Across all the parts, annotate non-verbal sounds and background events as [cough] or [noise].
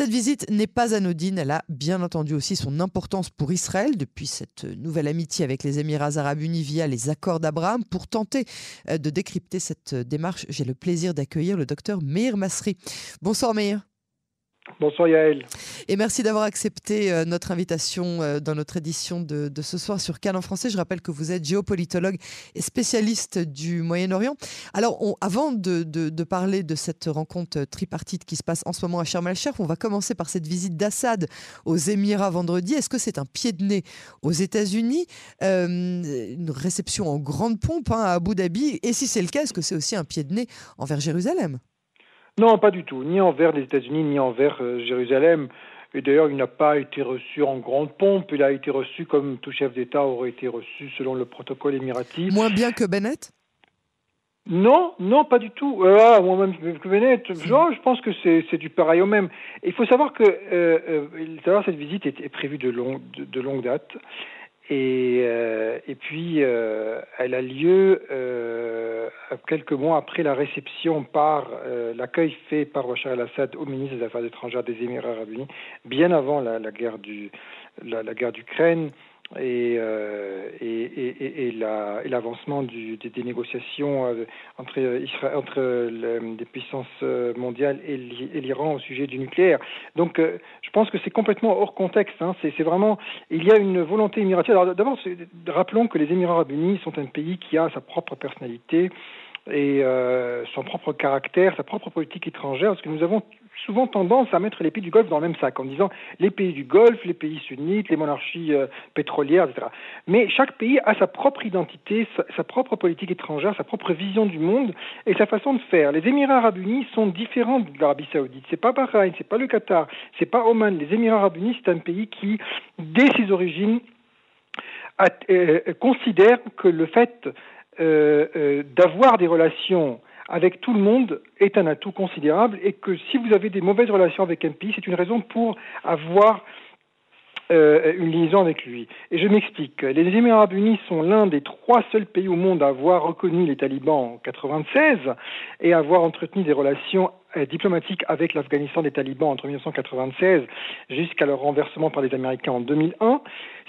Cette visite n'est pas anodine, elle a bien entendu aussi son importance pour Israël depuis cette nouvelle amitié avec les Émirats arabes unis via les accords d'Abraham. Pour tenter euh, de décrypter cette démarche, j'ai le plaisir d'accueillir le docteur Meir Masri. Bonsoir Meir. Bonsoir Yaël. Et merci d'avoir accepté euh, notre invitation euh, dans notre édition de, ce soir sur Cannes en français. Je rappelle que vous êtes géopolitologue et spécialiste du Moyen-Orient. Alors, avant de, parler de cette rencontre tripartite qui se passe en ce moment à Sharm el-Sheikh, on va commencer par cette visite d'Assad aux Émirats vendredi. Est-ce que c'est un pied de nez aux États-Unis? Euh, Une réception en grande pompe hein, à Abu Dhabi Et si c'est le cas, est-ce que c'est aussi un pied de nez envers Jérusalem? Non, pas du tout, ni envers les États-Unis, ni envers euh, Jérusalem. Et d'ailleurs, il n'a pas été reçu en grande pompe, il a été reçu comme tout chef d'État aurait été reçu selon le protocole émiratif. Moins bien que Bennett? Non, non, pas du tout. Euh, ah, moi-même que Bennett, je, je pense que c'est du pareil au même. Il faut savoir que euh, euh cette visite est, prévue de, long, de longue date. Et, euh, et puis, euh, elle a lieu euh, quelques mois après la réception par l'accueil fait par Bachar el-Assad au ministre des Affaires étrangères des Émirats arabes unis, bien avant la, la guerre du la, la guerre d'Ukraine et, euh, et, et, et l'avancement des, négociations euh, entre, Israël, entre les puissances mondiales et l'Iran au sujet du nucléaire. Donc, euh, je pense que c'est complètement hors contexte. Hein. C'est vraiment, il y a une volonté émirative. Alors, d'abord, rappelons que les Émirats arabes unis sont un pays qui a sa propre personnalité et euh, son propre caractère, sa propre politique étrangère, parce que nous avons souvent tendance à mettre les pays du Golfe dans le même sac, en disant les pays du Golfe, les pays sunnites, les monarchies euh, pétrolières, etc. Mais chaque pays a sa propre identité, sa, propre politique étrangère, sa propre vision du monde et sa façon de faire. Les Émirats arabes unis sont différents de l'Arabie saoudite. C'est pas Bahreïn, c'est pas le Qatar, c'est pas Oman. Les Émirats arabes unis, c'est un pays qui, dès ses origines, euh, considère que le fait euh, d'avoir des relations avec tout le monde est un atout considérable et que si vous avez des mauvaises relations avec un pays, c'est une raison pour avoir euh, une liaison avec lui. Et je m'explique. Les Émirats arabes unis sont l'un des trois seuls pays au monde à avoir reconnu les talibans en 96 et à avoir entretenu des relations diplomatiques avec l'Afghanistan des talibans entre 1996 jusqu'à leur renversement par les Américains en 2001.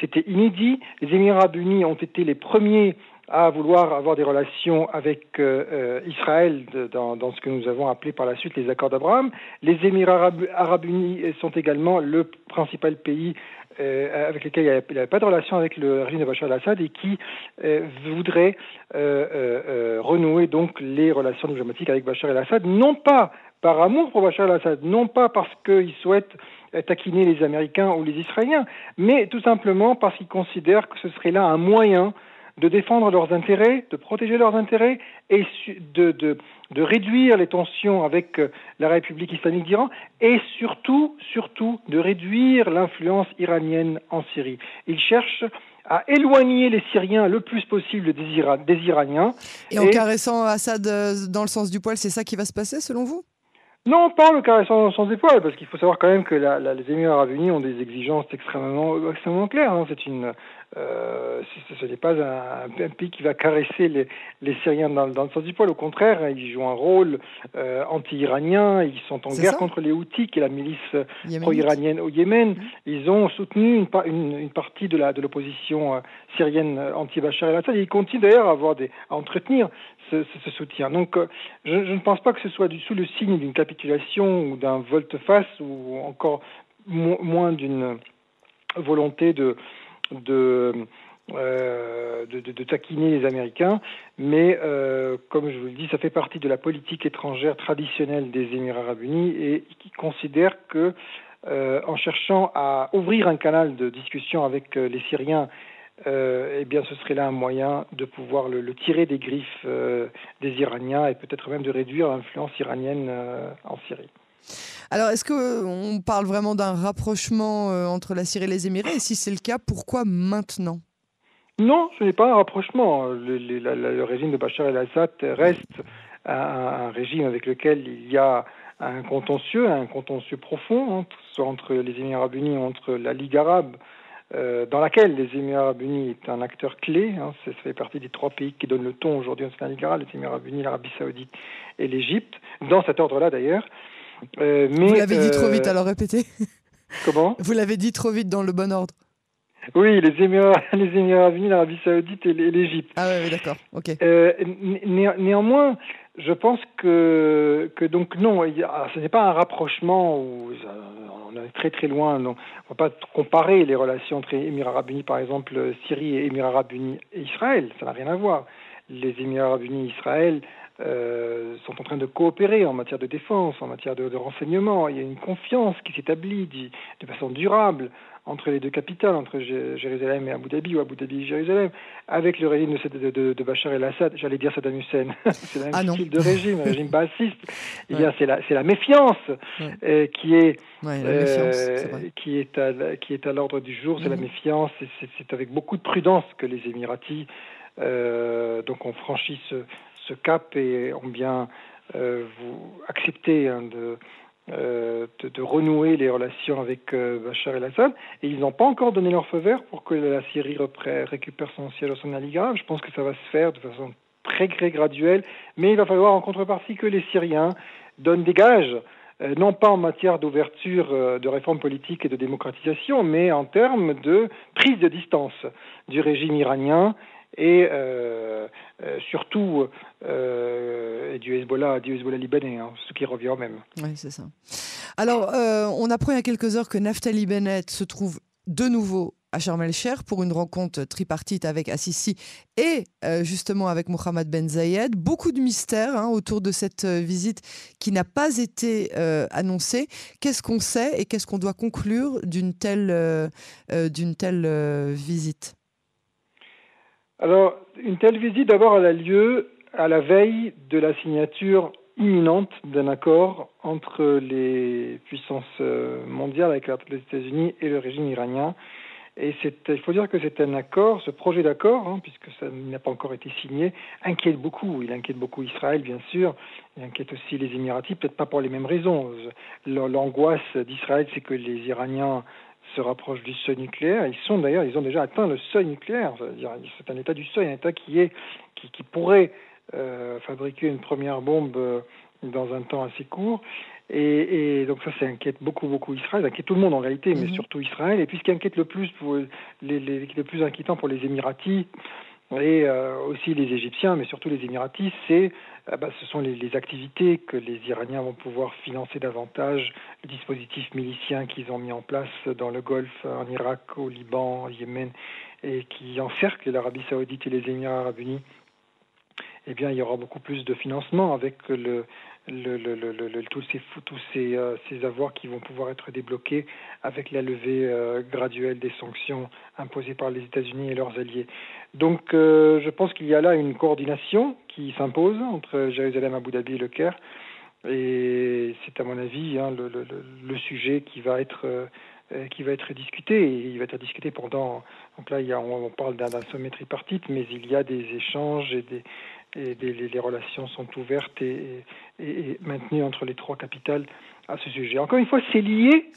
C'était inédit. Les Émirats arabes unis ont été les premiers à vouloir avoir des relations avec euh, euh, Israël dans, ce que nous avons appelé par la suite les accords d'Abraham. Les Émirats arabes, unis sont également le principal pays euh, avec lequel il n'y avait, pas de relation avec le régime de Bachar al-Assad et qui euh, voudrait renouer donc les relations diplomatiques avec Bachar al-Assad, non pas par amour pour Bachar al-Assad, non pas parce qu'il souhaite taquiner les Américains ou les Israéliens, mais tout simplement parce qu'il considère que ce serait là un moyen de défendre leurs intérêts, de protéger leurs intérêts et de, de, de réduire les tensions avec euh, la République islamique d'Iran et surtout, surtout de réduire l'influence iranienne en Syrie. Ils cherchent à éloigner les Syriens le plus possible des, des Iraniens. Et en caressant Assad euh, dans le sens du poil, c'est ça qui va se passer selon vous? Non, pas le caressant dans le sens du poil, parce qu'il faut savoir quand même que la, la, les Émirats arabes unis ont des exigences extrêmement, extrêmement claires. Hein. C'est une, euh, ce n'est pas un, un, pays qui va caresser les, les Syriens dans, dans, le sens du poil. Au contraire, ils jouent un rôle euh, anti-iranien. Ils sont en guerre contre les Houthis, qui est la milice pro-iranienne au Yémen. Mmh. Ils ont soutenu une, une, une partie de l'opposition euh, syrienne anti-Bachar el-Assad. Ils continuent d'ailleurs à avoir des à entretenir ce, ce, ce soutien. Donc, je, je, ne pense pas que ce soit du sous le signe d'une capitulation ou d'un volte-face ou encore moins d'une volonté de de, euh, de, taquiner les Américains, mais euh, comme je vous le dis, ça fait partie de la politique étrangère traditionnelle des Émirats arabes unis et qui considère que euh, en cherchant à ouvrir un canal de discussion avec les Syriens, eh bien, ce serait là un moyen de pouvoir le, tirer des griffes des Iraniens et peut-être même de réduire l'influence iranienne en Syrie. Alors, est-ce qu'on parle vraiment d'un rapprochement euh, entre la Syrie et les Émirats? Et si c'est le cas, pourquoi maintenant? Non, ce n'est pas un rapprochement. Le, régime de Bachar el-Assad reste un, régime avec lequel il y a un contentieux, un contentieux profond, soit entre les Émirats arabes unis entre la Ligue arabe, euh, dans laquelle les Émirats arabes unis est un acteur clé. Hein, ça fait partie des trois pays qui donnent le ton aujourd'hui au sein de la Ligue arabe, les Émirats arabes unis, l'Arabie saoudite et l'Égypte, dans cet ordre-là d'ailleurs. Mais, Vous l'avez dit trop vite, alors répétez. [laughs] Comment? Vous l'avez dit trop vite dans le bon ordre. Oui, les Émirats, [laughs] les Émirats Unis, l'Arabie Saoudite et l'Égypte. Ah oui, d'accord. Ok. néanmoins, je pense que, que donc non, ce n'est pas un rapprochement où on est très très loin. Non. On ne va pas comparer les relations entre Émirats Arabes Unis, par exemple, Syrie et Émirats Arabes Unis et Israël. Ça n'a rien à voir. Les Émirats Arabes Unis et Israël euh, sont en train de coopérer en matière de défense, en matière de, de renseignement. Il y a une confiance qui s'établit de façon durable entre les deux capitales, entre Jérusalem et Abu Dhabi ou Abu Dhabi et Jérusalem, avec le régime de, de, de Bachar el-Assad, j'allais dire Saddam Hussein, [laughs] c'est le même ah style de régime, un régime bassiste, [laughs] eh c'est la, la, méfiance euh, qui est, euh, qui est à, qui est à l'ordre du jour, c'est la mhm. méfiance, c'est avec beaucoup de prudence que les Émiratis euh, donc ont franchi ce, ce, cap et ont bien vous accepté hein, de euh, de, renouer les relations avec euh, Bachar el-Assad. Et ils n'ont pas encore donné leur feu vert pour que la Syrie récupère son ciel au son grave. Je pense que ça va se faire de façon très, très graduelle. Mais il va falloir en contrepartie que les Syriens donnent des gages euh, non pas en matière d'ouverture de réformes politiques et de démocratisation, mais en termes de prise de distance du régime iranien et euh, euh, surtout euh, du Hezbollah, du Hezbollah libanais, hein, ce qui revient au même. Oui, c'est ça. Alors, on apprend il y a quelques heures que Naftali Bennett se trouve de nouveau à Sharm el-Sheikh pour une rencontre tripartite avec Assisi et justement avec Mohamed Ben Zayed. Beaucoup de mystères hein, autour de cette visite qui n'a pas été annoncée. Qu'est-ce qu'on sait et qu'est-ce qu'on doit conclure d'une telle, d'une telle visite? Alors, une telle visite, d'abord, a lieu à la veille de la signature imminente d'un accord entre les puissances euh, mondiales, avec les États-Unis et le régime iranien. Et il faut dire que c'est un accord, ce projet d'accord, hein, puisque ça n'a pas encore été signé, inquiète beaucoup. Il inquiète beaucoup Israël, bien sûr. Il inquiète aussi les Émiratis, peut-être pas pour les mêmes raisons. L'angoisse d'Israël, c'est que les Iraniens se rapprochent du seuil nucléaire. Ils sont d'ailleurs, ils ont déjà atteint le seuil nucléaire. C'est un état du seuil, un état qui est, qui, qui pourrait euh, fabriquer une première bombe euh, dans un temps assez court. Et, et donc ça, ça inquiète beaucoup, beaucoup Israël, ça inquiète tout le monde en réalité, mais mhm. surtout Israël. Et puis ce qui inquiète le plus, pour les, les, le plus inquiétant pour les Émiratis et euh, aussi les Égyptiens, mais surtout les Émiratis, c'est ah bah, ce sont les, les, activités que les Iraniens vont pouvoir financer davantage, le dispositif milicien qu'ils ont mis en place dans le Golfe, en Irak, au Liban, au Yémen, et qui encercle l'Arabie saoudite et les Émirats arabes unis. Eh bien, il y aura beaucoup plus de financement avec le, tous, ces, euh, avoirs qui vont pouvoir être débloqués avec la levée euh, graduelle des sanctions imposées par les États-Unis et leurs alliés. Donc euh, je pense qu'il y a là une coordination qui s'impose entre Jérusalem, Abu Dhabi et le Caire. Et c'est à mon avis hein, le, sujet qui va être qui va être discuté et il va être discuté pendant donc là on, parle d'un sommet tripartite mais il y a des échanges et des et les, relations sont ouvertes et, maintenues entre les trois capitales à ce sujet. Encore une fois, c'est lié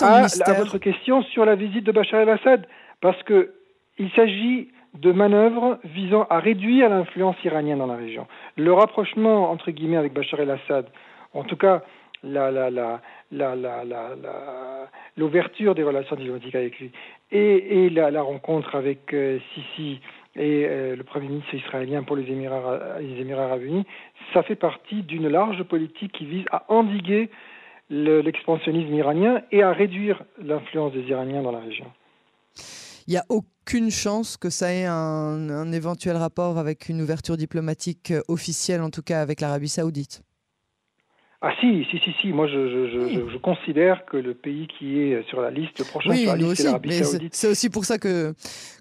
à, à, votre question sur la visite de Bachar el-Assad, parce qu'il s'agit de manœuvres visant à réduire l'influence iranienne dans la région. Le rapprochement, entre guillemets, avec Bachar el-Assad, en tout cas la, la, la, l'ouverture des relations diplomatiques avec lui et, et la, rencontre avec euh, Sisi et euh, le Premier ministre israélien pour les Émirats, les Émirats arabes unis, ça fait partie d'une large politique qui vise à endiguer l'expansionnisme iranien et à réduire l'influence des Iraniens dans la région. Il n'y a aucune chance que ça ait un, un éventuel rapport avec une ouverture diplomatique officielle, en tout cas avec l'Arabie saoudite ah si, si, si, si. Moi, je, je, je, je, considère que le pays qui est sur la liste, le prochain sur la liste, c'est l'Arabie Saoudite. C'est aussi pour ça que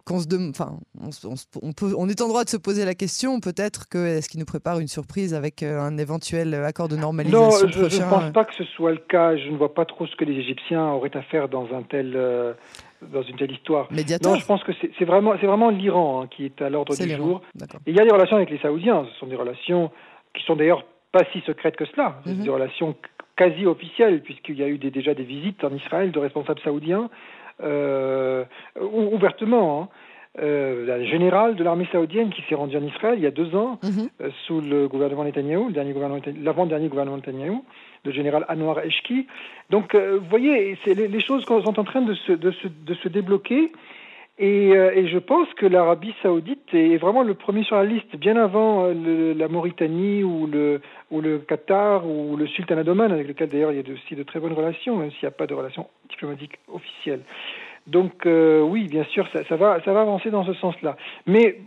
qu'on se enfin, on, on, peut, on est en droit de se poser la question. Peut-être que est-ce qu'il nous prépare une surprise avec euh, un éventuel accord de normalisation Non, je ne pense pas que ce soit le cas. Je ne vois pas trop ce que les Égyptiens auraient à faire dans un tel. Euh, dans une telle histoire. Médiateur? Non, je pense que c'est vraiment, c'est vraiment l'Iran hein, qui est à l'ordre du jour. Et il y a des relations avec les Saoudiens. Ce sont des relations qui sont d'ailleurs pas si secrète que cela, mm des relations quasi officielles, puisqu'il y a eu déjà des visites en Israël de responsables saoudiens, euh, ouvertement. Hein. euh, général de l'armée saoudienne qui s'est rendu en Israël il y a deux ans mhm. euh, sous le gouvernement Netanyahou, l'avant-dernier gouvernement Netanyahou, le général Anwar Eshki. Donc, euh, vous voyez, les, les, choses sont en train de se, de se, de se débloquer. Et, et, je pense que l'Arabie saoudite est vraiment le premier sur la liste, bien avant la Mauritanie ou le, ou le Qatar ou le Sultanat d'Oman, avec lequel d'ailleurs il y a aussi de très bonnes relations, même s'il n'y a pas de relations diplomatiques officielles. Donc euh, oui, bien sûr, ça, ça, va, ça va avancer dans ce sens-là. Mais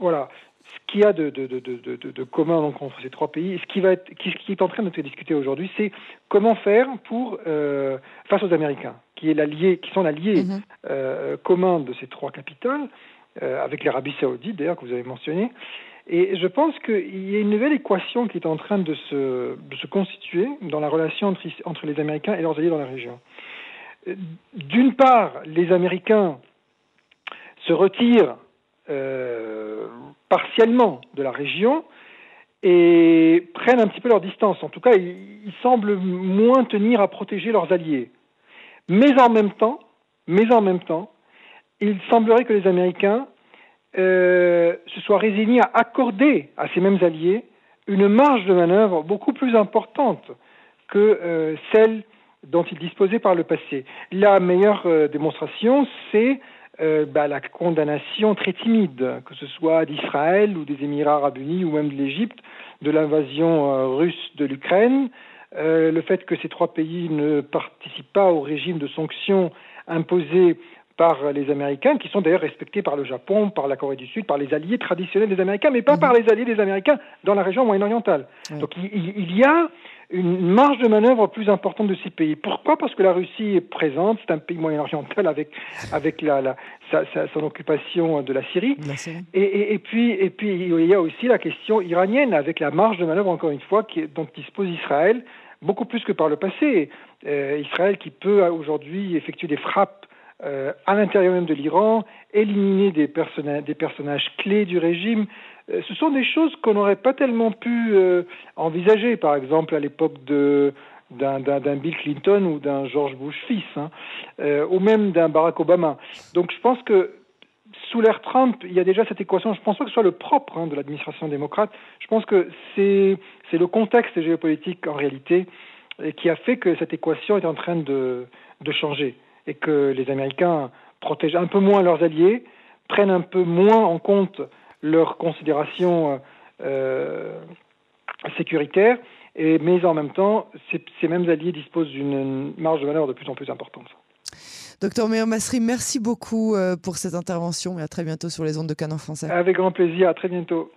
voilà, ce qu'il y a de, de, de, de, commun donc, entre ces trois pays, ce qui, va être, qui, qui est en train de se discuter aujourd'hui, c'est comment faire pour euh, face aux Américains, qui, est l'allié, qui sont l'allié mm-hmm. euh, commun de ces trois capitales, euh, avec l'Arabie saoudite d'ailleurs, que vous avez mentionné. Et je pense qu'il y a une nouvelle équation qui est en train de se, constituer dans la relation entre, entre les Américains et leurs alliés dans la région d'une part, les Américains se retirent euh, partiellement de la région et prennent un petit peu leur distance. En tout cas, ils, semblent moins tenir à protéger leurs alliés. Mais en même temps, il semblerait que les Américains euh, se soient résignés à accorder à ces mêmes alliés une marge de manœuvre beaucoup plus importante que euh, celle dont il disposait par le passé. La meilleure démonstration, c'est euh, bah, la condamnation très timide, que ce soit d'Israël ou des Émirats arabes unis ou même de l'Égypte, de l'invasion euh, russe de l'Ukraine, le fait que ces trois pays ne participent pas au régime de sanctions imposé par les Américains, qui sont d'ailleurs respectés par le Japon, par la Corée du Sud, par les alliés traditionnels des Américains, mais pas mmh. par les alliés des Américains dans la région moyen-orientale. Donc il, il, y a une marge de manœuvre plus importante de ces pays. Pourquoi? Parce que la Russie est présente, c'est un pays moyen-oriental avec, [laughs] avec la, la sa, son occupation de la Syrie. Et, et, puis, et puis il y a aussi la question iranienne avec la marge de manœuvre, encore une fois, qui, dont dispose Israël, beaucoup plus que par le passé. Euh, Israël qui peut aujourd'hui effectuer des frappes euh, à l'intérieur même de l'Iran, éliminer des, personnages clés du régime, euh, ce sont des choses qu'on n'aurait pas tellement pu euh, envisager, par exemple à l'époque d'un Bill Clinton ou d'un George Bush fils, hein, ou même d'un Barack Obama. Donc je pense que sous l'ère Trump, il y a déjà cette équation. Je pense pas que ce soit le propre hein, de l'administration démocrate. Je pense que c'est le contexte géopolitique en réalité qui a fait que cette équation est en train de changer et que les Américains protègent un peu moins leurs alliés, prennent un peu moins en compte leurs considérations euh, sécuritaires, et, mais en même temps, ces, ces mêmes alliés disposent d'une marge de manœuvre de plus en plus importante. Docteur Meir Masri, merci beaucoup euh, pour cette intervention et à très bientôt sur les ondes de Canon français. Avec grand plaisir, à très bientôt.